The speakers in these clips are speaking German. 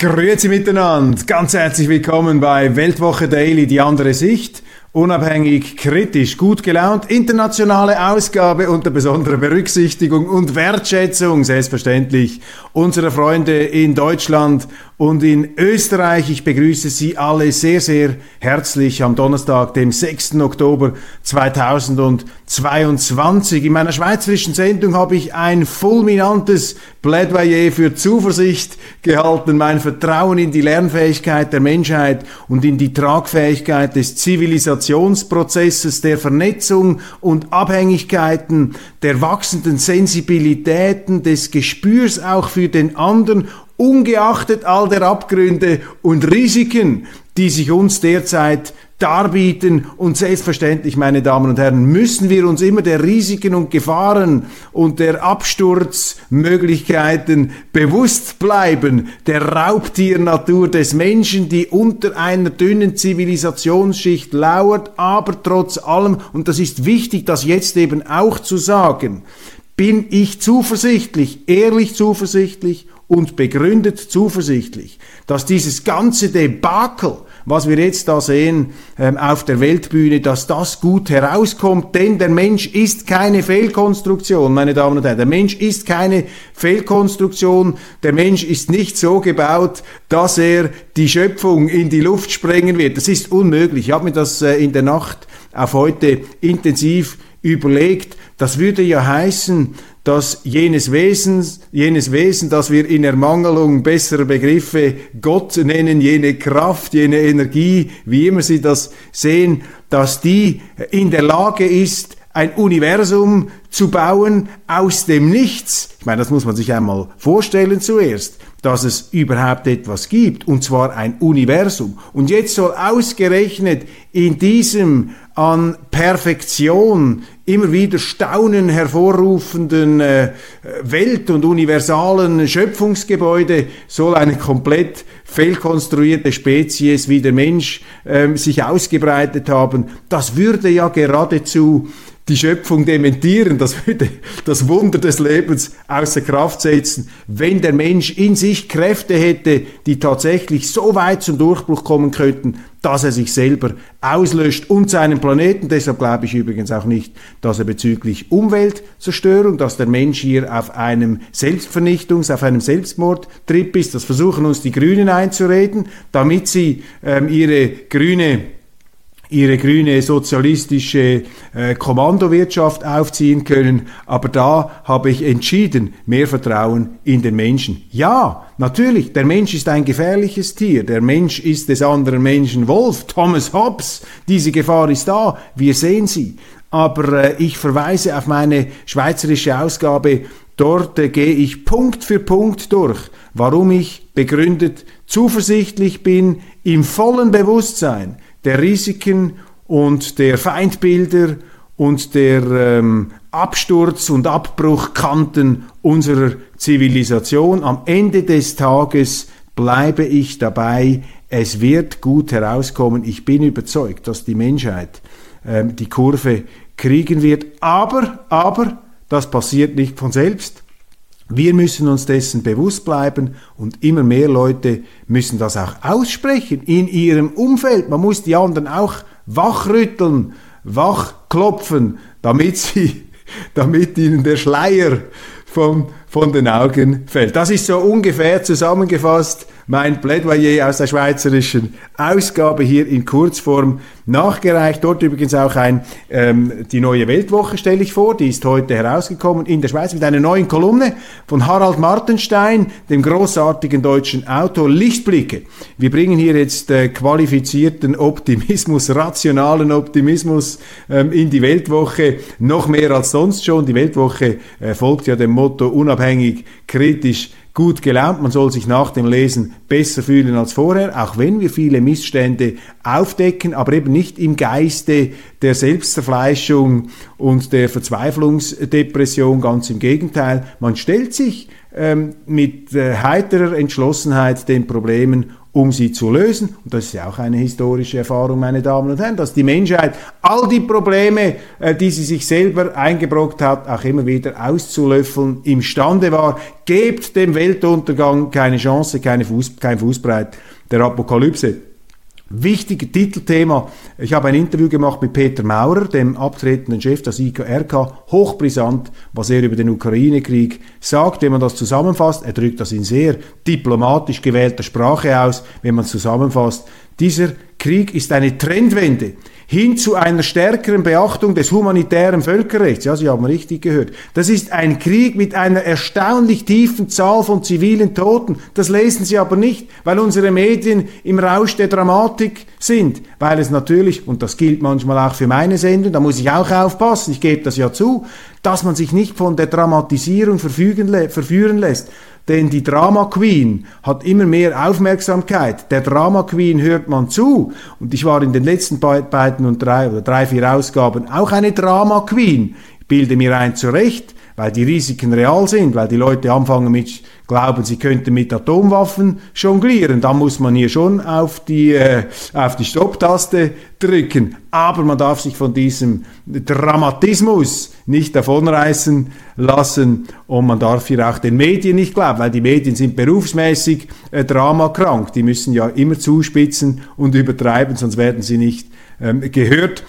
Grüezi miteinander, ganz herzlich willkommen bei Weltwoche Daily, die andere Sicht. Unabhängig, kritisch, gut gelaunt, internationale Ausgabe unter besonderer Berücksichtigung und Wertschätzung, selbstverständlich, unserer Freunde in Deutschland und in Österreich. Ich begrüße Sie alle sehr, sehr herzlich am Donnerstag, dem 6. Oktober 2022. In meiner schweizerischen Sendung habe ich ein fulminantes Plädoyer für Zuversicht gehalten, mein Vertrauen in die Lernfähigkeit der Menschheit und in die Tragfähigkeit des Zivilisations Integrationsprozesses, der Vernetzung und Abhängigkeiten, der wachsenden Sensibilitäten, des Gespürs auch für den anderen, ungeachtet all der Abgründe und Risiken, die sich uns derzeit darbieten. Und selbstverständlich, meine Damen und Herren, müssen wir uns immer der Risiken und Gefahren und der Absturzmöglichkeiten bewusst bleiben, der Raubtiernatur des Menschen, die unter einer dünnen Zivilisationsschicht lauert, aber trotz allem, und das ist wichtig, das jetzt eben auch zu sagen, bin ich zuversichtlich, ehrlich zuversichtlich und begründet zuversichtlich, dass dieses ganze Debakel, was wir jetzt da sehen ähm, auf der Weltbühne, dass das gut herauskommt, denn der Mensch ist keine Fehlkonstruktion, meine Damen und Herren. Der Mensch ist keine Fehlkonstruktion. Der Mensch ist nicht so gebaut, dass er die Schöpfung in die Luft sprengen wird. Das ist unmöglich. Ich habe mir das äh, in der Nacht auf heute intensiv überlegt. Das würde ja heißen, dass jenes Wesen, jenes Wesen, das wir in Ermangelung besserer Begriffe Gott nennen, jene Kraft, jene Energie, wie immer Sie das sehen, dass die in der Lage ist, ein Universum zu bauen aus dem Nichts. Ich meine, das muss man sich einmal vorstellen zuerst dass es überhaupt etwas gibt, und zwar ein Universum. Und jetzt soll ausgerechnet in diesem an Perfektion immer wieder Staunen hervorrufenden äh, Welt- und universalen Schöpfungsgebäude soll eine komplett fehlkonstruierte Spezies wie der Mensch äh, sich ausgebreitet haben. Das würde ja geradezu die Schöpfung dementieren, das würde das Wunder des Lebens außer Kraft setzen, wenn der Mensch in sich Kräfte hätte, die tatsächlich so weit zum Durchbruch kommen könnten, dass er sich selber auslöscht und seinen Planeten. Deshalb glaube ich übrigens auch nicht, dass er bezüglich Umweltzerstörung, dass der Mensch hier auf einem Selbstvernichtungs-, auf einem Selbstmordtrip ist. Das versuchen uns die Grünen einzureden, damit sie ähm, ihre grüne ihre grüne sozialistische äh, Kommandowirtschaft aufziehen können. Aber da habe ich entschieden mehr Vertrauen in den Menschen. Ja, natürlich, der Mensch ist ein gefährliches Tier. Der Mensch ist des anderen Menschen Wolf. Thomas Hobbes, diese Gefahr ist da. Wir sehen sie. Aber äh, ich verweise auf meine schweizerische Ausgabe. Dort äh, gehe ich Punkt für Punkt durch, warum ich begründet zuversichtlich bin, im vollen Bewusstsein, der Risiken und der Feindbilder und der ähm, Absturz- und Abbruchkanten unserer Zivilisation. Am Ende des Tages bleibe ich dabei, es wird gut herauskommen. Ich bin überzeugt, dass die Menschheit ähm, die Kurve kriegen wird. Aber, aber, das passiert nicht von selbst. Wir müssen uns dessen bewusst bleiben und immer mehr Leute müssen das auch aussprechen in ihrem Umfeld. Man muss die anderen auch wachrütteln, wachklopfen, damit sie, damit ihnen der Schleier von, von den Augen fällt. Das ist so ungefähr zusammengefasst mein Plädoyer aus der schweizerischen Ausgabe hier in Kurzform nachgereicht. Dort übrigens auch ein, ähm, die neue Weltwoche stelle ich vor, die ist heute herausgekommen in der Schweiz mit einer neuen Kolumne von Harald Martenstein, dem großartigen deutschen Autor Lichtblicke. Wir bringen hier jetzt äh, qualifizierten Optimismus, rationalen Optimismus ähm, in die Weltwoche, noch mehr als sonst schon. Die Weltwoche äh, folgt ja dem Motto unabhängig, kritisch, gut gelaunt, man soll sich nach dem Lesen besser fühlen als vorher, auch wenn wir viele Missstände aufdecken, aber eben nicht im Geiste der Selbstzerfleischung und der Verzweiflungsdepression, ganz im Gegenteil, man stellt sich ähm, mit äh, heiterer Entschlossenheit den Problemen um sie zu lösen. Und das ist ja auch eine historische Erfahrung, meine Damen und Herren, dass die Menschheit all die Probleme, äh, die sie sich selber eingebrockt hat, auch immer wieder auszulöffeln imstande war. Gebt dem Weltuntergang keine Chance, keine Fuß, kein Fußbreit der Apokalypse. Wichtiger Titelthema. Ich habe ein Interview gemacht mit Peter Maurer, dem abtretenden Chef des IKRK. Hochbrisant, was er über den Ukraine-Krieg sagt. Wenn man das zusammenfasst, er drückt das in sehr diplomatisch gewählter Sprache aus, wenn man es zusammenfasst. Dieser Krieg ist eine Trendwende hin zu einer stärkeren Beachtung des humanitären Völkerrechts. Ja, Sie haben richtig gehört. Das ist ein Krieg mit einer erstaunlich tiefen Zahl von zivilen Toten. Das lesen Sie aber nicht, weil unsere Medien im Rausch der Dramatik sind. Weil es natürlich, und das gilt manchmal auch für meine Sendung, da muss ich auch aufpassen, ich gebe das ja zu, dass man sich nicht von der Dramatisierung verführen lässt. Denn die Drama Queen hat immer mehr Aufmerksamkeit. Der Drama Queen hört man zu. Und ich war in den letzten beiden und drei oder drei, vier Ausgaben auch eine Drama Queen. Ich bilde mir ein zurecht, weil die Risiken real sind, weil die Leute anfangen mit glauben, sie könnten mit Atomwaffen jonglieren. Da muss man hier schon auf die, äh, auf die Stopptaste drücken. Aber man darf sich von diesem Dramatismus nicht davonreißen lassen und man darf hier auch den Medien nicht glauben, weil die Medien sind berufsmäßig äh, dramakrank. Die müssen ja immer zuspitzen und übertreiben, sonst werden sie nicht ähm, gehört.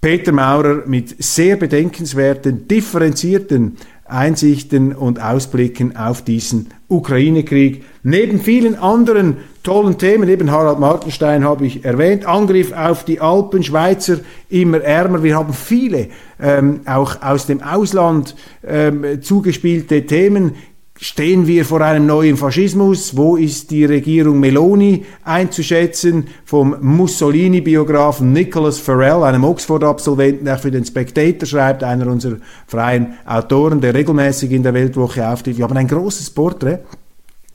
Peter Maurer mit sehr bedenkenswerten, differenzierten Einsichten und Ausblicken auf diesen Ukraine-Krieg. Neben vielen anderen tollen Themen, eben Harald Martenstein habe ich erwähnt, Angriff auf die Alpen, Schweizer immer ärmer. Wir haben viele ähm, auch aus dem Ausland ähm, zugespielte Themen Stehen wir vor einem neuen Faschismus? Wo ist die Regierung Meloni einzuschätzen? Vom Mussolini-Biografen Nicholas Farrell, einem Oxford-Absolventen, der für den Spectator schreibt, einer unserer freien Autoren, der regelmäßig in der Weltwoche auftritt. Wir haben ein großes Porträt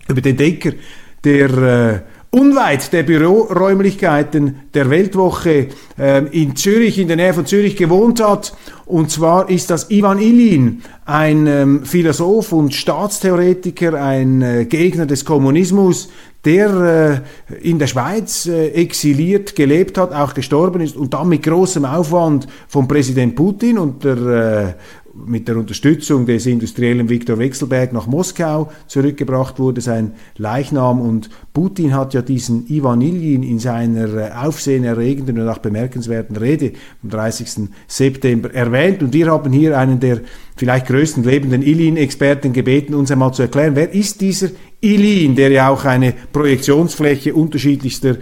über den Denker, der äh, unweit der Büroräumlichkeiten der Weltwoche äh, in Zürich, in der Nähe von Zürich gewohnt hat. Und zwar ist das Ivan Ilin, ein ähm, Philosoph und Staatstheoretiker, ein äh, Gegner des Kommunismus, der äh, in der Schweiz äh, exiliert gelebt hat, auch gestorben ist und dann mit großem Aufwand von Präsident Putin und der äh, mit der Unterstützung des industriellen Viktor Wechselberg nach Moskau zurückgebracht wurde, sein Leichnam. Und Putin hat ja diesen Ivan Iljin in seiner äh, aufsehenerregenden und auch bemerkenswerten Rede am 30. September erwähnt. Und wir haben hier einen der vielleicht größten lebenden Iljin-Experten gebeten, uns einmal zu erklären, wer ist dieser Iljin, der ja auch eine Projektionsfläche unterschiedlichster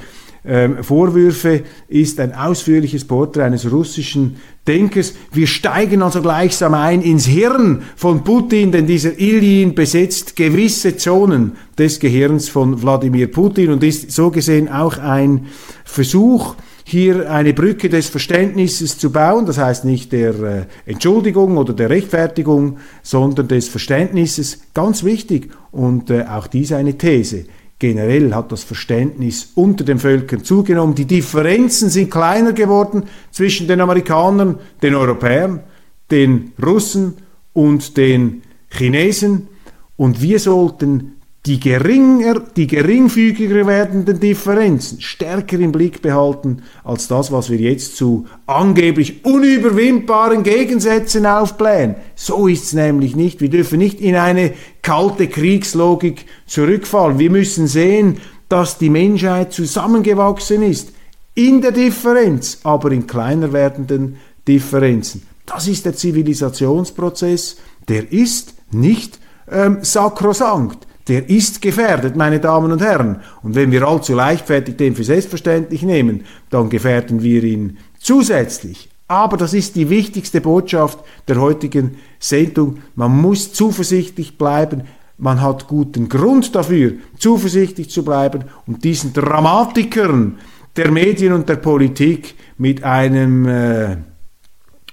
ähm, Vorwürfe ist ein ausführliches Porträt eines russischen Denkers. Wir steigen also gleichsam ein ins Hirn von Putin, denn dieser Iljin besetzt gewisse Zonen des Gehirns von Wladimir Putin und ist so gesehen auch ein Versuch, hier eine Brücke des Verständnisses zu bauen, das heißt nicht der äh, Entschuldigung oder der Rechtfertigung, sondern des Verständnisses, ganz wichtig und äh, auch dies eine These. Generell hat das Verständnis unter den Völkern zugenommen. Die Differenzen sind kleiner geworden zwischen den Amerikanern, den Europäern, den Russen und den Chinesen. Und wir sollten die geringer, die geringfügiger werdenden Differenzen stärker im Blick behalten als das, was wir jetzt zu angeblich unüberwindbaren Gegensätzen aufblähen. So ist es nämlich nicht. Wir dürfen nicht in eine kalte Kriegslogik zurückfallen. Wir müssen sehen, dass die Menschheit zusammengewachsen ist. In der Differenz, aber in kleiner werdenden Differenzen. Das ist der Zivilisationsprozess. Der ist nicht ähm, sakrosankt der ist gefährdet, meine Damen und Herren. Und wenn wir allzu leichtfertig den für selbstverständlich nehmen, dann gefährden wir ihn zusätzlich. Aber das ist die wichtigste Botschaft der heutigen Sendung. Man muss zuversichtlich bleiben. Man hat guten Grund dafür, zuversichtlich zu bleiben und diesen Dramatikern der Medien und der Politik mit einem, äh,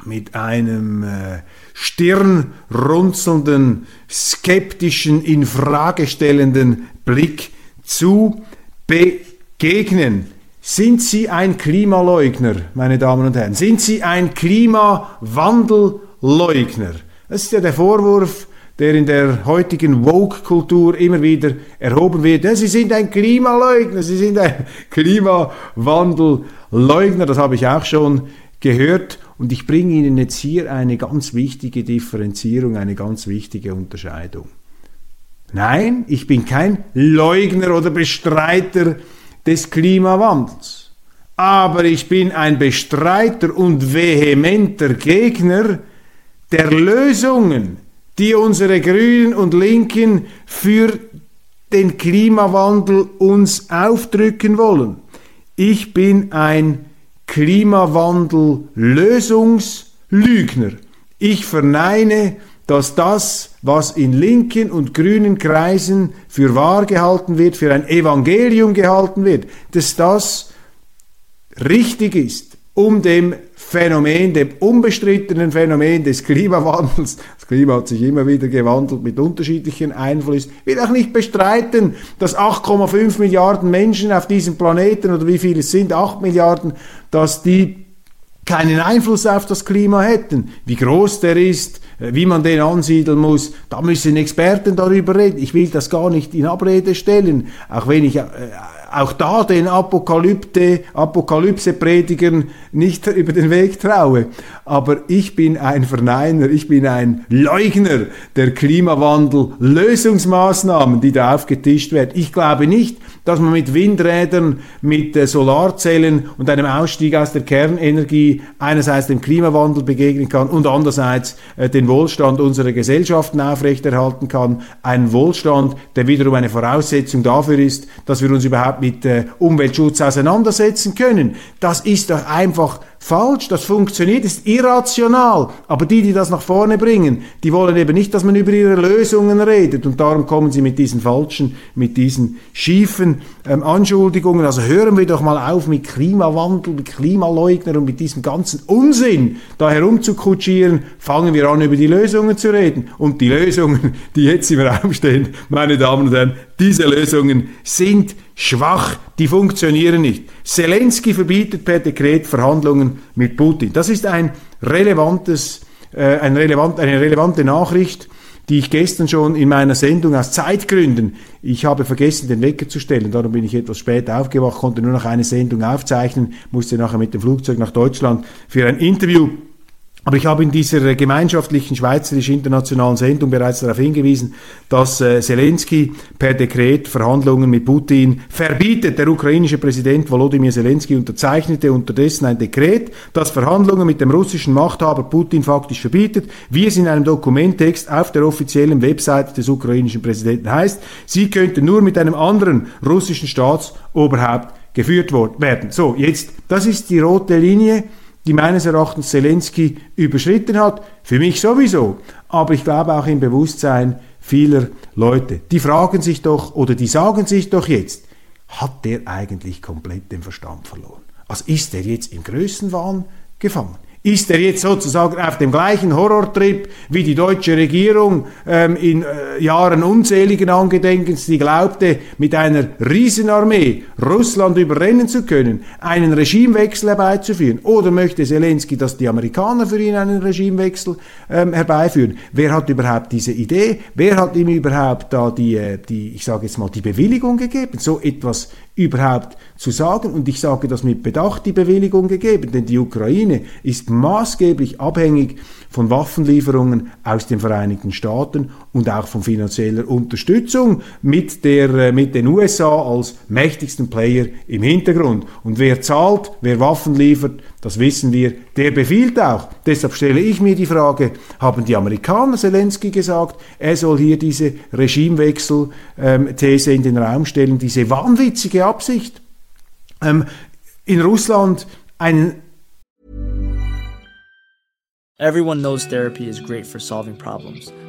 mit einem äh, stirnrunzelnden, skeptischen, infragestellenden Blick zu begegnen. Sind Sie ein Klimaleugner, meine Damen und Herren? Sind Sie ein Klimawandelleugner? Das ist ja der Vorwurf, der in der heutigen Woke-Kultur immer wieder erhoben wird. Ja, Sie sind ein Klimaleugner, Sie sind ein Klimawandelleugner, das habe ich auch schon gehört. Und ich bringe Ihnen jetzt hier eine ganz wichtige Differenzierung, eine ganz wichtige Unterscheidung. Nein, ich bin kein Leugner oder Bestreiter des Klimawandels. Aber ich bin ein Bestreiter und vehementer Gegner der Lösungen, die unsere Grünen und Linken für den Klimawandel uns aufdrücken wollen. Ich bin ein Klimawandel-Lösungslügner. Ich verneine, dass das, was in linken und grünen Kreisen für wahr gehalten wird, für ein Evangelium gehalten wird, dass das richtig ist, um dem Phänomen, dem unbestrittenen Phänomen des Klimawandels, das Klima hat sich immer wieder gewandelt mit unterschiedlichen Einflüssen, will auch nicht bestreiten, dass 8,5 Milliarden Menschen auf diesem Planeten oder wie viele es sind, 8 Milliarden, dass die keinen Einfluss auf das Klima hätten. Wie groß der ist, äh, wie man den ansiedeln muss, da müssen Experten darüber reden. Ich will das gar nicht in Abrede stellen, auch wenn ich äh, auch da den Apokalypte, Apokalypse-Predigern nicht über den Weg traue. Aber ich bin ein Verneiner, ich bin ein Leugner der Klimawandel-Lösungsmaßnahmen, die da aufgetischt werden. Ich glaube nicht, dass man mit Windrädern, mit äh, Solarzellen und einem Ausstieg aus der Kernenergie einerseits dem Klimawandel begegnen kann und andererseits äh, den Wohlstand unserer Gesellschaften aufrechterhalten kann. Ein Wohlstand, der wiederum eine Voraussetzung dafür ist, dass wir uns überhaupt mit äh, Umweltschutz auseinandersetzen können. Das ist doch einfach falsch, das funktioniert, ist irrational. Aber die, die das nach vorne bringen, die wollen eben nicht, dass man über ihre Lösungen redet. Und darum kommen sie mit diesen falschen, mit diesen schiefen ähm, Anschuldigungen. Also hören wir doch mal auf mit Klimawandel, mit Klimaleugner und mit diesem ganzen Unsinn da herumzukutschieren. Fangen wir an, über die Lösungen zu reden. Und die Lösungen, die jetzt im Raum stehen, meine Damen und Herren, diese Lösungen sind schwach, die funktionieren nicht. Zelensky verbietet per Dekret Verhandlungen mit Putin. Das ist ein relevantes, äh, ein relevant, eine relevante Nachricht, die ich gestern schon in meiner Sendung aus Zeitgründen, ich habe vergessen, den Wecker zu stellen, darum bin ich etwas spät aufgewacht, konnte nur noch eine Sendung aufzeichnen, musste nachher mit dem Flugzeug nach Deutschland für ein Interview aber ich habe in dieser gemeinschaftlichen schweizerisch-internationalen Sendung bereits darauf hingewiesen, dass äh, Zelensky per Dekret Verhandlungen mit Putin verbietet. Der ukrainische Präsident Volodymyr Zelensky unterzeichnete unterdessen ein Dekret, das Verhandlungen mit dem russischen Machthaber Putin faktisch verbietet, wie es in einem Dokumenttext auf der offiziellen Webseite des ukrainischen Präsidenten heißt. Sie könnten nur mit einem anderen russischen Staatsoberhaupt geführt werden. So, jetzt, das ist die rote Linie die meines Erachtens Zelensky überschritten hat. Für mich sowieso. Aber ich glaube auch im Bewusstsein vieler Leute. Die fragen sich doch oder die sagen sich doch jetzt, hat der eigentlich komplett den Verstand verloren? Also ist er jetzt im Größenwahn gefangen? Ist er jetzt sozusagen auf dem gleichen Horrortrip wie die deutsche Regierung ähm, in äh, Jahren unzähligen Angedenkens, die glaubte, mit einer Riesenarmee Russland überrennen zu können, einen Regimewechsel herbeizuführen? Oder möchte Zelensky, dass die Amerikaner für ihn einen Regimewechsel ähm, herbeiführen? Wer hat überhaupt diese Idee? Wer hat ihm überhaupt da die, äh, die ich sage jetzt mal, die Bewilligung gegeben, so etwas überhaupt zu sagen. Und ich sage das mit Bedacht, die Bewilligung gegeben, denn die Ukraine ist maßgeblich abhängig von Waffenlieferungen aus den Vereinigten Staaten und auch von finanzieller Unterstützung mit, der, äh, mit den USA als mächtigsten Player im Hintergrund. Und wer zahlt, wer Waffen liefert, das wissen wir, der befiehlt auch. Deshalb stelle ich mir die Frage, haben die Amerikaner Zelensky gesagt, er soll hier diese Regimewechsel-These ähm, in den Raum stellen, diese wahnwitzige Absicht, ähm, in Russland einen Everyone knows therapy is great for solving problems,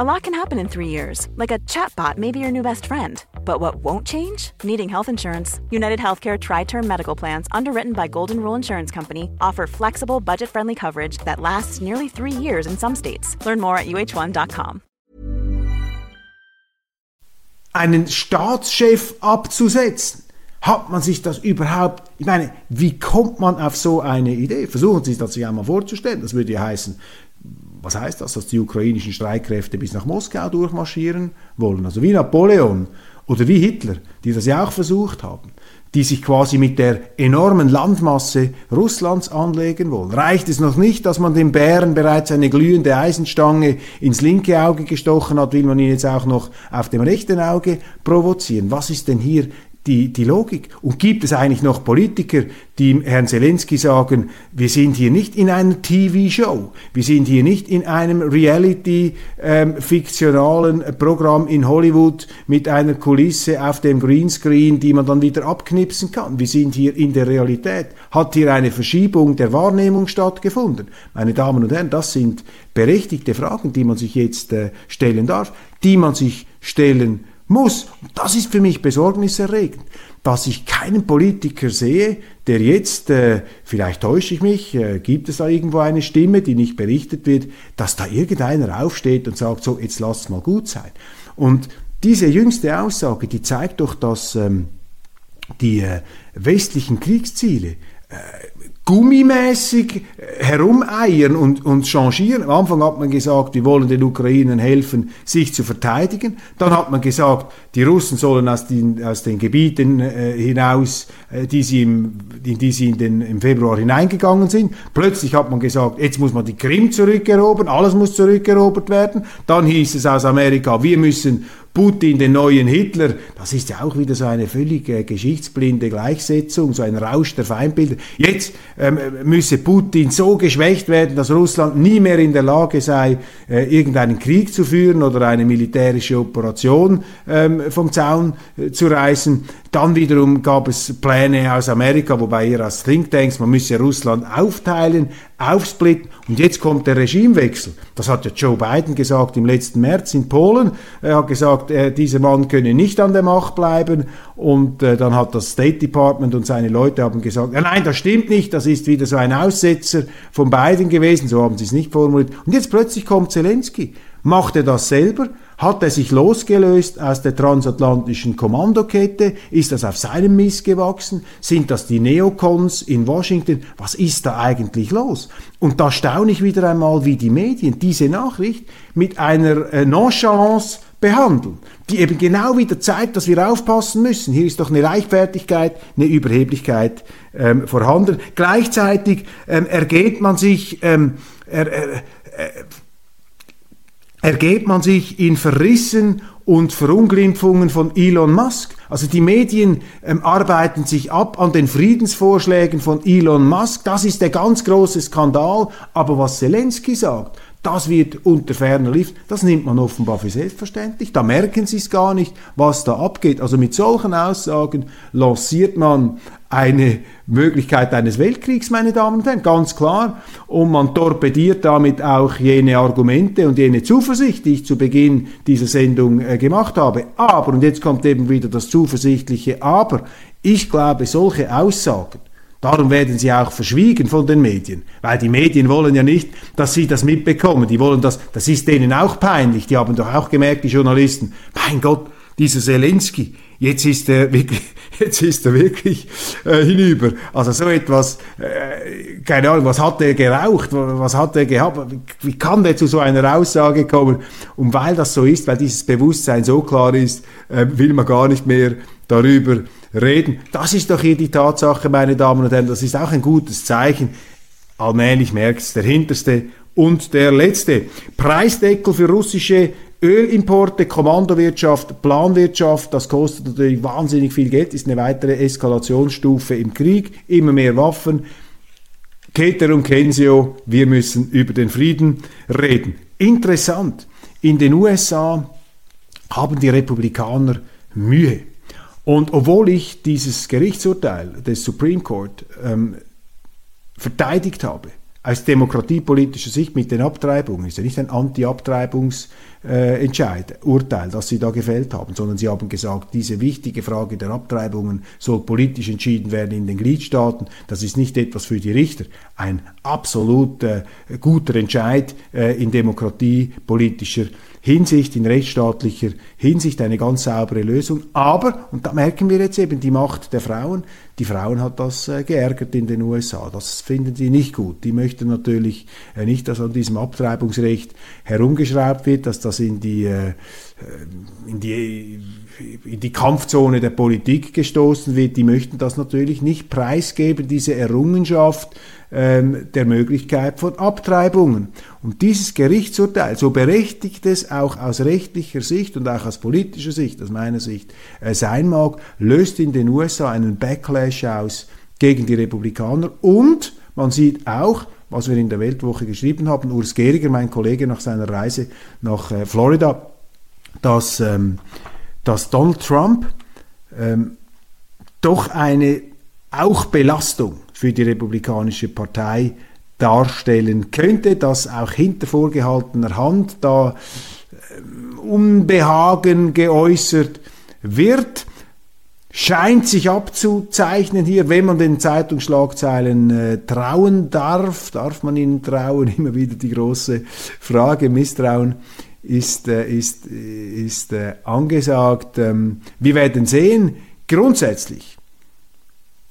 A lot can happen in three years, like a chatbot may be your new best friend. But what won't change? Needing health insurance. United Healthcare Tri Term Medical Plans, underwritten by Golden Rule Insurance Company, offer flexible, budget friendly coverage that lasts nearly three years in some states. Learn more at uh1.com. Einen Staatschef abzusetzen. Hat man sich das überhaupt, ich meine, wie kommt man auf so eine Idee? Versuchen Sie es sich einmal vorzustellen. Das würde ja heißen, was heißt das, dass die ukrainischen Streitkräfte bis nach Moskau durchmarschieren wollen? Also wie Napoleon oder wie Hitler, die das ja auch versucht haben, die sich quasi mit der enormen Landmasse Russlands anlegen wollen. Reicht es noch nicht, dass man dem Bären bereits eine glühende Eisenstange ins linke Auge gestochen hat, will man ihn jetzt auch noch auf dem rechten Auge provozieren? Was ist denn hier die, die Logik? Und gibt es eigentlich noch Politiker, die Herrn Zelensky sagen, wir sind hier nicht in einer TV-Show, wir sind hier nicht in einem Reality-fiktionalen ähm, Programm in Hollywood mit einer Kulisse auf dem Greenscreen, die man dann wieder abknipsen kann. Wir sind hier in der Realität. Hat hier eine Verschiebung der Wahrnehmung stattgefunden? Meine Damen und Herren, das sind berechtigte Fragen, die man sich jetzt äh, stellen darf, die man sich stellen muss. Und das ist für mich besorgniserregend, dass ich keinen Politiker sehe, der jetzt, äh, vielleicht täusche ich mich, äh, gibt es da irgendwo eine Stimme, die nicht berichtet wird, dass da irgendeiner aufsteht und sagt, so, jetzt lass es mal gut sein. Und diese jüngste Aussage, die zeigt doch, dass ähm, die äh, westlichen Kriegsziele äh, gummimäßig äh, herumeiern und, und changieren. Am Anfang hat man gesagt, wir wollen den Ukrainern helfen, sich zu verteidigen. Dann hat man gesagt, die Russen sollen aus den, aus den Gebieten äh, hinaus, äh, die sie im, in die sie in den, im Februar hineingegangen sind. Plötzlich hat man gesagt, jetzt muss man die Krim zurückerobern, alles muss zurückerobert werden. Dann hieß es aus Amerika, wir müssen Putin den neuen Hitler, das ist ja auch wieder so eine völlig äh, geschichtsblinde Gleichsetzung, so ein Rausch der Feindbilder. Jetzt ähm, müsse Putin so geschwächt werden, dass Russland nie mehr in der Lage sei, äh, irgendeinen Krieg zu führen oder eine militärische Operation ähm, vom Zaun äh, zu reißen. Dann wiederum gab es Pläne aus Amerika, wobei ihr als Thinktanks, man müsse Russland aufteilen, aufsplitten. Und jetzt kommt der Regimewechsel. Das hat ja Joe Biden gesagt im letzten März in Polen. Er hat gesagt, äh, dieser Mann könne nicht an der Macht bleiben. Und äh, dann hat das State Department und seine Leute haben gesagt, ja, nein, das stimmt nicht, das ist wieder so ein Aussetzer von Biden gewesen. So haben sie es nicht formuliert. Und jetzt plötzlich kommt Zelensky. Macht er das selber? Hat er sich losgelöst aus der transatlantischen Kommandokette? Ist das auf seinem Mist gewachsen? Sind das die Neocons in Washington? Was ist da eigentlich los? Und da staune ich wieder einmal, wie die Medien diese Nachricht mit einer äh, Nonchalance behandeln, die eben genau wieder zeigt, dass wir aufpassen müssen. Hier ist doch eine Leichtfertigkeit, eine Überheblichkeit ähm, vorhanden. Gleichzeitig ähm, ergeht man sich, ähm, er, er, er, ergeht man sich in Verrissen und Verunglimpfungen von Elon Musk. Also die Medien ähm, arbeiten sich ab an den Friedensvorschlägen von Elon Musk. Das ist der ganz große Skandal. Aber was Zelensky sagt, das wird unter ferner Lift, das nimmt man offenbar für selbstverständlich. Da merken sie es gar nicht, was da abgeht. Also mit solchen Aussagen lanciert man eine Möglichkeit eines Weltkriegs, meine Damen und Herren, ganz klar. Und man torpediert damit auch jene Argumente und jene Zuversicht, die ich zu Beginn dieser Sendung äh, gemacht habe. Aber, und jetzt kommt eben wieder das zuversichtliche Aber, ich glaube, solche Aussagen, Darum werden sie auch verschwiegen von den Medien, weil die Medien wollen ja nicht, dass sie das mitbekommen. Die wollen das, das ist denen auch peinlich. Die haben doch auch gemerkt, die Journalisten, mein Gott, dieser Zelensky, jetzt ist er wirklich, jetzt ist er wirklich äh, hinüber. Also so etwas, äh, keine Ahnung, was hat er geraucht, was hat er gehabt, wie kann der zu so einer Aussage kommen? Und weil das so ist, weil dieses Bewusstsein so klar ist, äh, will man gar nicht mehr darüber reden. Das ist doch hier die Tatsache, meine Damen und Herren, das ist auch ein gutes Zeichen. Allmählich merkt es der Hinterste und der Letzte. Preisdeckel für russische Ölimporte, Kommandowirtschaft, Planwirtschaft, das kostet natürlich wahnsinnig viel Geld, ist eine weitere Eskalationsstufe im Krieg, immer mehr Waffen. Keter und Kensio, wir müssen über den Frieden reden. Interessant, in den USA haben die Republikaner Mühe. Und obwohl ich dieses Gerichtsurteil des Supreme Court ähm, verteidigt habe, aus demokratiepolitischer Sicht mit den Abtreibungen, ist ja nicht ein Anti-Abtreibungsentscheid, äh, Urteil, das Sie da gefällt haben, sondern Sie haben gesagt, diese wichtige Frage der Abtreibungen soll politisch entschieden werden in den Gliedstaaten. Das ist nicht etwas für die Richter. Ein absolut äh, guter Entscheid äh, in demokratiepolitischer Hinsicht, in rechtsstaatlicher Hinsicht eine ganz saubere Lösung. Aber, und da merken wir jetzt eben die Macht der Frauen, die Frauen hat das äh, geärgert in den USA. Das finden sie nicht gut. Die möchten natürlich äh, nicht, dass an diesem Abtreibungsrecht herumgeschraubt wird, dass das in die, äh, in die in die Kampfzone der Politik gestoßen wird, die möchten das natürlich nicht preisgeben, diese Errungenschaft ähm, der Möglichkeit von Abtreibungen. Und dieses Gerichtsurteil, so berechtigt es auch aus rechtlicher Sicht und auch aus politischer Sicht, aus meiner Sicht, äh, sein mag, löst in den USA einen Backlash aus gegen die Republikaner und man sieht auch, was wir in der Weltwoche geschrieben haben, Urs Gehriger, mein Kollege nach seiner Reise nach äh, Florida, dass, ähm, dass Donald Trump ähm, doch eine auch Belastung für die Republikanische Partei darstellen könnte, dass auch hinter vorgehaltener Hand da äh, Unbehagen geäußert wird. Scheint sich abzuzeichnen hier, wenn man den Zeitungsschlagzeilen äh, trauen darf. Darf man ihnen trauen? Immer wieder die große Frage. Misstrauen ist, äh, ist, ist äh, angesagt. Ähm, wir werden sehen. Grundsätzlich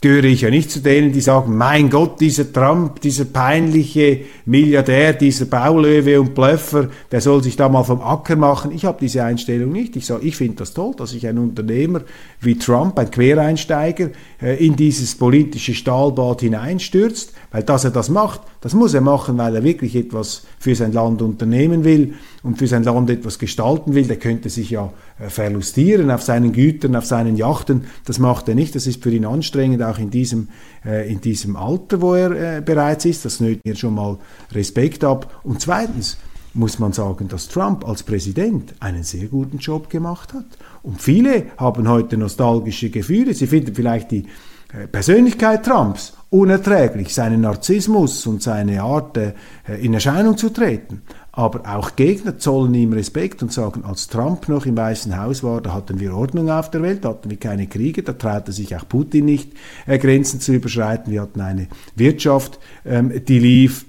gehöre ich ja nicht zu denen, die sagen, mein Gott, dieser Trump, dieser peinliche Milliardär, dieser Baulöwe und Blöffer, der soll sich da mal vom Acker machen. Ich habe diese Einstellung nicht. Ich sage, ich finde das toll, dass sich ein Unternehmer wie Trump, ein Quereinsteiger, äh, in dieses politische Stahlbad hineinstürzt, weil dass er das macht, das muss er machen, weil er wirklich etwas für sein Land unternehmen will und für sein Land etwas gestalten will. Der könnte sich ja äh, verlustieren auf seinen Gütern, auf seinen Yachten. Das macht er nicht. Das ist für ihn anstrengend, auch in diesem, äh, in diesem Alter, wo er äh, bereits ist. Das nötigt mir schon mal Respekt ab. Und zweitens muss man sagen, dass Trump als Präsident einen sehr guten Job gemacht hat. Und viele haben heute nostalgische Gefühle. Sie finden vielleicht die Persönlichkeit Trumps unerträglich, seinen Narzissmus und seine Art in Erscheinung zu treten. Aber auch Gegner zollen ihm Respekt und sagen, als Trump noch im Weißen Haus war, da hatten wir Ordnung auf der Welt, da hatten wir keine Kriege, da traute sich auch Putin nicht, äh, Grenzen zu überschreiten. Wir hatten eine Wirtschaft, ähm, die lief.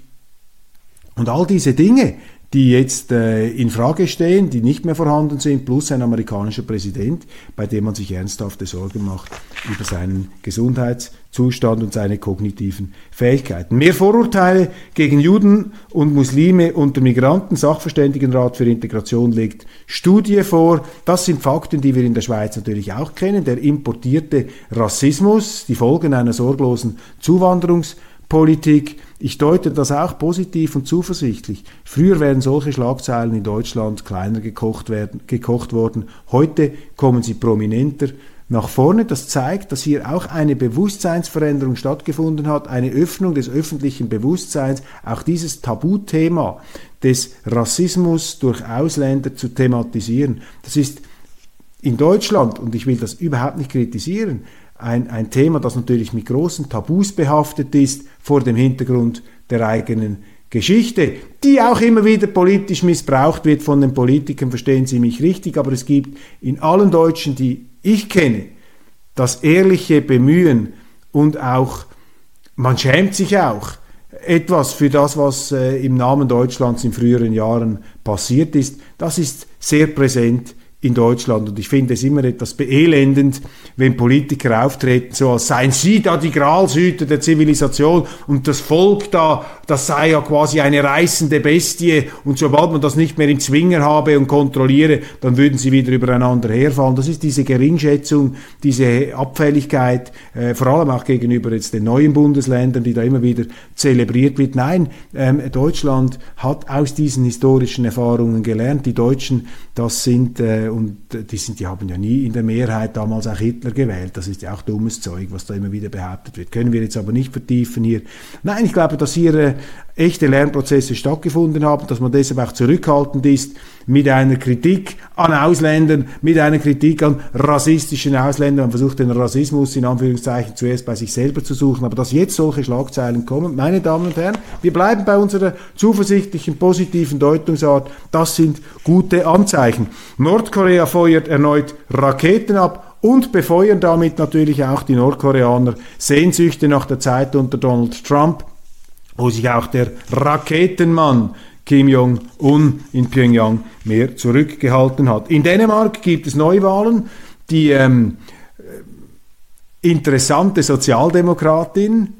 Und all diese Dinge, die jetzt äh, in Frage stehen, die nicht mehr vorhanden sind, plus ein amerikanischer Präsident, bei dem man sich ernsthafte Sorgen macht über seinen Gesundheitszustand und seine kognitiven Fähigkeiten. Mehr Vorurteile gegen Juden und Muslime unter Migranten. Sachverständigenrat für Integration legt Studie vor. Das sind Fakten, die wir in der Schweiz natürlich auch kennen. Der importierte Rassismus, die Folgen einer sorglosen Zuwanderungspolitik, ich deute das auch positiv und zuversichtlich. Früher wären solche Schlagzeilen in Deutschland kleiner gekocht, werden, gekocht worden. Heute kommen sie prominenter nach vorne. Das zeigt, dass hier auch eine Bewusstseinsveränderung stattgefunden hat, eine Öffnung des öffentlichen Bewusstseins, auch dieses Tabuthema des Rassismus durch Ausländer zu thematisieren. Das ist in Deutschland, und ich will das überhaupt nicht kritisieren, ein, ein Thema, das natürlich mit großen Tabus behaftet ist vor dem Hintergrund der eigenen Geschichte, die auch immer wieder politisch missbraucht wird von den Politikern, verstehen Sie mich richtig, aber es gibt in allen Deutschen, die ich kenne, das ehrliche Bemühen und auch, man schämt sich auch, etwas für das, was äh, im Namen Deutschlands in früheren Jahren passiert ist, das ist sehr präsent in Deutschland. Und ich finde es immer etwas beelendend, wenn Politiker auftreten, so als seien sie da die Gralshüter der Zivilisation und das Volk da, das sei ja quasi eine reißende Bestie und sobald man das nicht mehr im Zwinger habe und kontrolliere, dann würden sie wieder übereinander herfallen. Das ist diese Geringschätzung, diese Abfälligkeit, äh, vor allem auch gegenüber jetzt den neuen Bundesländern, die da immer wieder zelebriert wird. Nein, ähm, Deutschland hat aus diesen historischen Erfahrungen gelernt. Die Deutschen, das sind äh, und die, sind, die haben ja nie in der Mehrheit damals auch Hitler gewählt. Das ist ja auch dummes Zeug, was da immer wieder behauptet wird. Können wir jetzt aber nicht vertiefen hier. Nein, ich glaube, dass hier äh, echte Lernprozesse stattgefunden haben, dass man deshalb auch zurückhaltend ist mit einer Kritik an Ausländern, mit einer Kritik an rassistischen Ausländern. Man versucht den Rassismus in Anführungszeichen zuerst bei sich selber zu suchen. Aber dass jetzt solche Schlagzeilen kommen, meine Damen und Herren, wir bleiben bei unserer zuversichtlichen, positiven Deutungsart. Das sind gute Anzeichen. Nordkorea feuert erneut Raketen ab und befeuern damit natürlich auch die Nordkoreaner Sehnsüchte nach der Zeit unter Donald Trump, wo sich auch der Raketenmann Kim Jong-un in Pyongyang mehr zurückgehalten hat. In Dänemark gibt es Neuwahlen. Die ähm, interessante Sozialdemokratin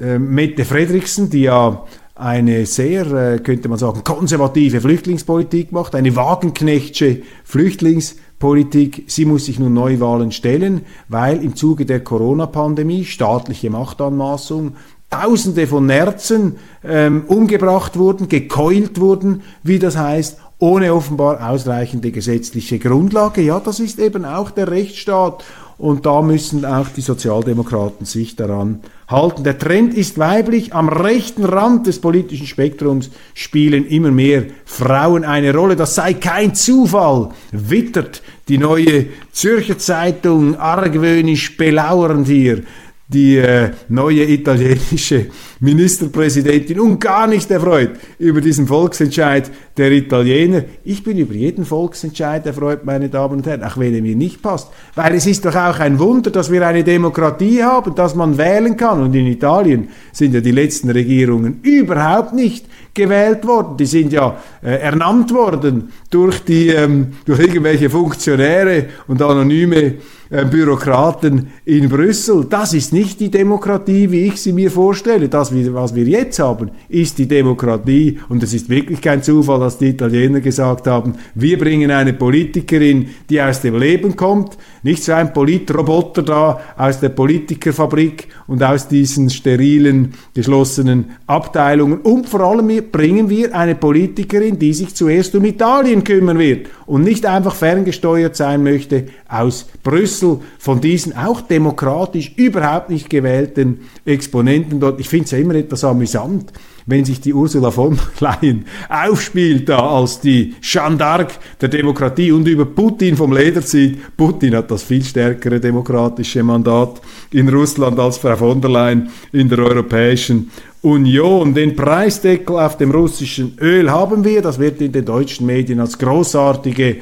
äh, Mette Fredriksen, die ja eine sehr, äh, könnte man sagen, konservative Flüchtlingspolitik macht, eine wagenknechtsche Flüchtlingspolitik. Sie muss sich nun Neuwahlen stellen, weil im Zuge der Corona-Pandemie staatliche Machtanmaßung Tausende von Nerzen ähm, umgebracht wurden, gekeult wurden, wie das heißt, ohne offenbar ausreichende gesetzliche Grundlage. Ja, das ist eben auch der Rechtsstaat und da müssen auch die Sozialdemokraten sich daran halten. Der Trend ist weiblich. Am rechten Rand des politischen Spektrums spielen immer mehr Frauen eine Rolle. Das sei kein Zufall, wittert die neue Zürcher Zeitung argwöhnisch belauernd hier die äh, neue italienische Ministerpräsidentin und gar nicht erfreut über diesen Volksentscheid der Italiener. Ich bin über jeden Volksentscheid erfreut, meine Damen und Herren, auch wenn er mir nicht passt. Weil es ist doch auch ein Wunder, dass wir eine Demokratie haben, dass man wählen kann. Und in Italien sind ja die letzten Regierungen überhaupt nicht gewählt worden. Die sind ja äh, ernannt worden durch, die, ähm, durch irgendwelche Funktionäre und anonyme äh, Bürokraten in Brüssel. Das ist nicht die Demokratie, wie ich sie mir vorstelle. Das, was wir jetzt haben, ist die Demokratie. Und es ist wirklich kein Zufall, dass die Italiener gesagt haben, wir bringen eine Politikerin, die aus dem Leben kommt, nicht so ein Politroboter da aus der Politikerfabrik und aus diesen sterilen, geschlossenen Abteilungen. Und vor allem bringen wir eine Politikerin, die sich zuerst um Italien kümmern wird und nicht einfach ferngesteuert sein möchte aus Brüssel von diesen auch demokratisch überhaupt nicht gewählten Exponenten dort. Ich finde es ja immer etwas amüsant, wenn sich die Ursula von Leyen aufspielt da als die Jeanne d'Arc der Demokratie und über Putin vom Leder zieht. Putin hat das viel stärkere demokratische Mandat in Russland als Frau von der Leyen in der Europäischen Union. Den Preisdeckel auf dem russischen Öl haben wir. Das wird in den deutschen Medien als großartige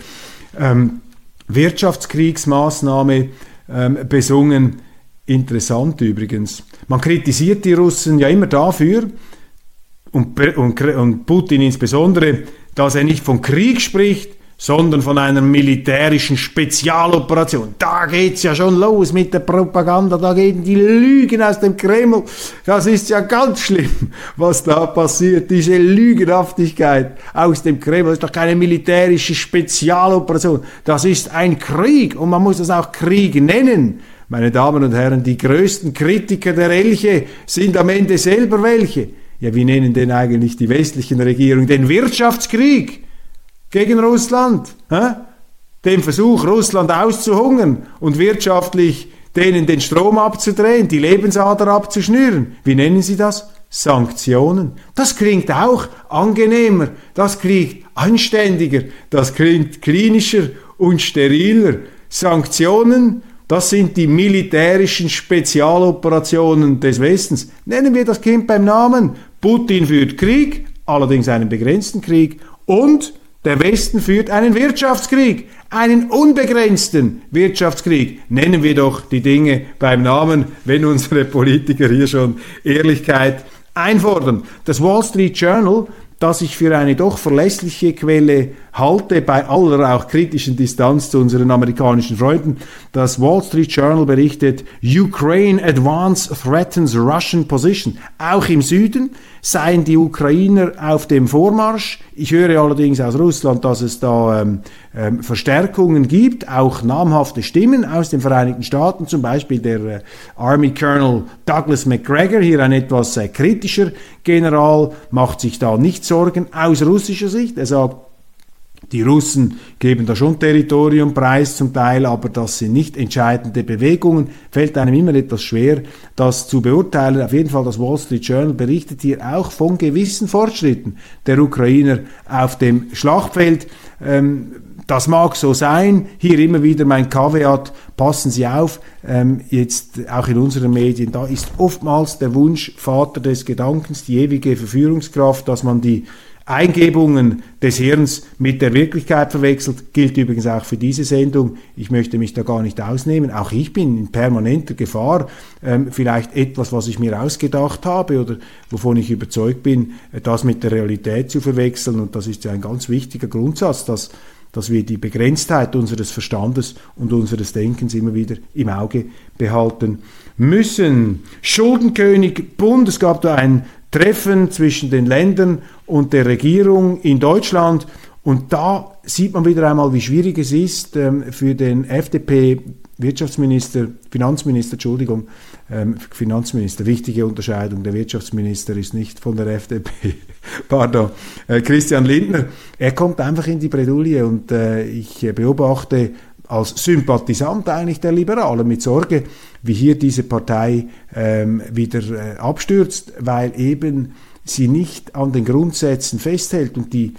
ähm, Wirtschaftskriegsmaßnahme ähm, besungen. Interessant übrigens. Man kritisiert die Russen ja immer dafür, und, und, und Putin insbesondere, dass er nicht von Krieg spricht, sondern von einer militärischen Spezialoperation. Da geht's ja schon los mit der Propaganda, da gehen die Lügen aus dem Kreml. Das ist ja ganz schlimm, was da passiert, diese Lügenhaftigkeit aus dem Kreml. Das ist doch keine militärische Spezialoperation, das ist ein Krieg und man muss das auch Krieg nennen. Meine Damen und Herren, die größten Kritiker der Elche sind am Ende selber welche ja, wie nennen denn eigentlich die westlichen Regierungen den Wirtschaftskrieg gegen Russland? Hä? Den Versuch, Russland auszuhungern und wirtschaftlich denen den Strom abzudrehen, die Lebensader abzuschnüren. Wie nennen Sie das? Sanktionen. Das klingt auch angenehmer, das klingt anständiger, das klingt klinischer und steriler. Sanktionen das sind die militärischen Spezialoperationen des Westens. Nennen wir das Kind beim Namen. Putin führt Krieg, allerdings einen begrenzten Krieg, und der Westen führt einen Wirtschaftskrieg, einen unbegrenzten Wirtschaftskrieg. Nennen wir doch die Dinge beim Namen, wenn unsere Politiker hier schon Ehrlichkeit einfordern. Das Wall Street Journal das ich für eine doch verlässliche Quelle halte, bei aller auch kritischen Distanz zu unseren amerikanischen Freunden. Das Wall Street Journal berichtet, Ukraine advance threatens Russian position. Auch im Süden seien die Ukrainer auf dem Vormarsch. Ich höre allerdings aus Russland, dass es da ähm, ähm, Verstärkungen gibt, auch namhafte Stimmen aus den Vereinigten Staaten, zum Beispiel der äh, Army Colonel Douglas McGregor, hier ein etwas äh, kritischer General, macht sich da nicht Sorgen aus russischer Sicht. Er sagt, die Russen geben da schon Territorium preis zum Teil, aber das sind nicht entscheidende Bewegungen. Fällt einem immer etwas schwer, das zu beurteilen. Auf jeden Fall das Wall Street Journal berichtet hier auch von gewissen Fortschritten der Ukrainer auf dem Schlachtfeld. Ähm, das mag so sein. Hier immer wieder mein Kaviat, passen Sie auf, ähm, jetzt auch in unseren Medien, da ist oftmals der Wunsch Vater des Gedankens, die ewige Verführungskraft, dass man die Eingebungen des Hirns mit der Wirklichkeit verwechselt, gilt übrigens auch für diese Sendung. Ich möchte mich da gar nicht ausnehmen. Auch ich bin in permanenter Gefahr, ähm, vielleicht etwas, was ich mir ausgedacht habe oder wovon ich überzeugt bin, äh, das mit der Realität zu verwechseln. Und das ist ja ein ganz wichtiger Grundsatz, dass dass wir die Begrenztheit unseres Verstandes und unseres Denkens immer wieder im Auge behalten müssen. Schuldenkönig Bund, es gab da ein Treffen zwischen den Ländern und der Regierung in Deutschland. Und da sieht man wieder einmal, wie schwierig es ist ähm, für den FDP Wirtschaftsminister, Finanzminister, Entschuldigung, ähm, Finanzminister, wichtige Unterscheidung, der Wirtschaftsminister ist nicht von der FDP, pardon, äh, Christian Lindner, er kommt einfach in die Bredouille und äh, ich beobachte als Sympathisant eigentlich der Liberalen mit Sorge, wie hier diese Partei ähm, wieder äh, abstürzt, weil eben sie nicht an den Grundsätzen festhält und die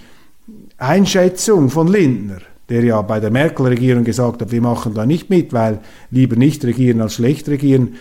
Einschätzung von Lindner, der ja bei der Merkel-Regierung gesagt hat, wir machen da nicht mit, weil lieber nicht regieren als schlecht regieren.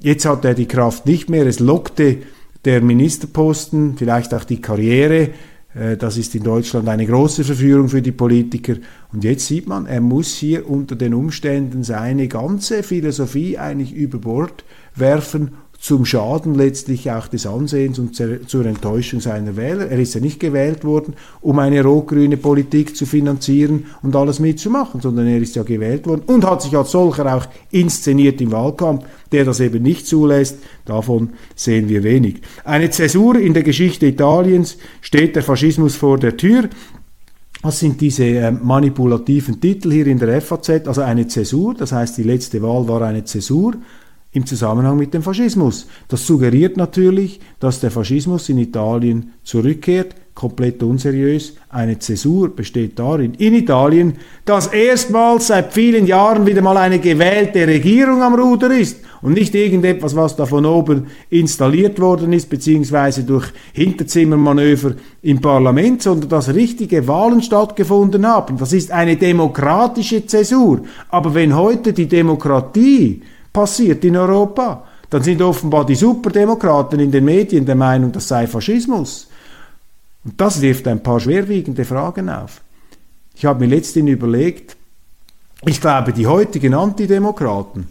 Jetzt hat er die Kraft nicht mehr. Es lockte der Ministerposten, vielleicht auch die Karriere. Äh, das ist in Deutschland eine große Verführung für die Politiker. Und jetzt sieht man, er muss hier unter den Umständen seine ganze Philosophie eigentlich über Bord werfen zum Schaden letztlich auch des Ansehens und zur Enttäuschung seiner Wähler. Er ist ja nicht gewählt worden, um eine rot-grüne Politik zu finanzieren und alles mitzumachen, sondern er ist ja gewählt worden und hat sich als solcher auch inszeniert im Wahlkampf, der das eben nicht zulässt. Davon sehen wir wenig. Eine Zäsur in der Geschichte Italiens steht der Faschismus vor der Tür. Was sind diese äh, manipulativen Titel hier in der FAZ? Also eine Zäsur, das heißt, die letzte Wahl war eine Zäsur im Zusammenhang mit dem Faschismus. Das suggeriert natürlich, dass der Faschismus in Italien zurückkehrt, komplett unseriös. Eine Zäsur besteht darin, in Italien, dass erstmals seit vielen Jahren wieder mal eine gewählte Regierung am Ruder ist und nicht irgendetwas, was da von oben installiert worden ist, beziehungsweise durch Hinterzimmermanöver im Parlament, sondern dass richtige Wahlen stattgefunden haben. Das ist eine demokratische Zäsur. Aber wenn heute die Demokratie passiert in Europa. Dann sind offenbar die Superdemokraten in den Medien der Meinung, das sei Faschismus. Und das wirft ein paar schwerwiegende Fragen auf. Ich habe mir letztens überlegt, ich glaube, die heutigen Antidemokraten,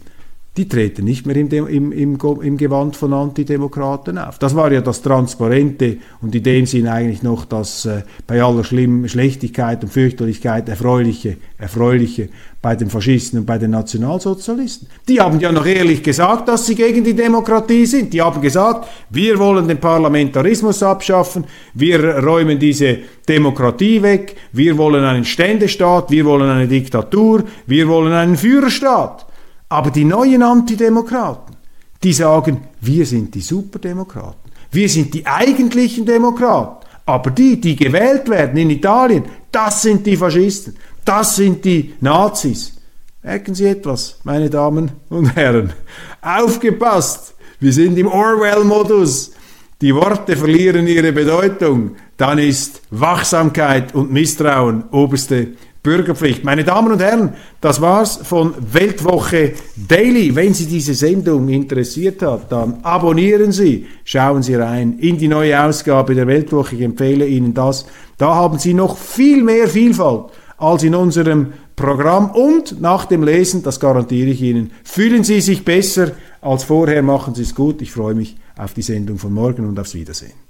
die treten nicht mehr im, im, im, im Gewand von Antidemokraten auf. Das war ja das Transparente und in dem Sinn eigentlich noch das äh, bei aller Schlimm Schlechtigkeit und Fürchterlichkeit erfreuliche, erfreuliche bei den Faschisten und bei den Nationalsozialisten. Die haben ja noch ehrlich gesagt, dass sie gegen die Demokratie sind. Die haben gesagt, wir wollen den Parlamentarismus abschaffen, wir räumen diese Demokratie weg, wir wollen einen Ständestaat, wir wollen eine Diktatur, wir wollen einen Führerstaat. Aber die neuen Antidemokraten, die sagen, wir sind die Superdemokraten. Wir sind die eigentlichen Demokraten. Aber die, die gewählt werden in Italien, das sind die Faschisten. Das sind die Nazis. Merken Sie etwas, meine Damen und Herren. Aufgepasst! Wir sind im Orwell-Modus. Die Worte verlieren ihre Bedeutung. Dann ist Wachsamkeit und Misstrauen oberste Bürgerpflicht. Meine Damen und Herren, das war's von Weltwoche Daily. Wenn Sie diese Sendung interessiert hat, dann abonnieren Sie, schauen Sie rein in die neue Ausgabe der Weltwoche. Ich empfehle Ihnen das. Da haben Sie noch viel mehr Vielfalt als in unserem Programm und nach dem Lesen, das garantiere ich Ihnen, fühlen Sie sich besser als vorher, machen Sie es gut. Ich freue mich auf die Sendung von morgen und aufs Wiedersehen.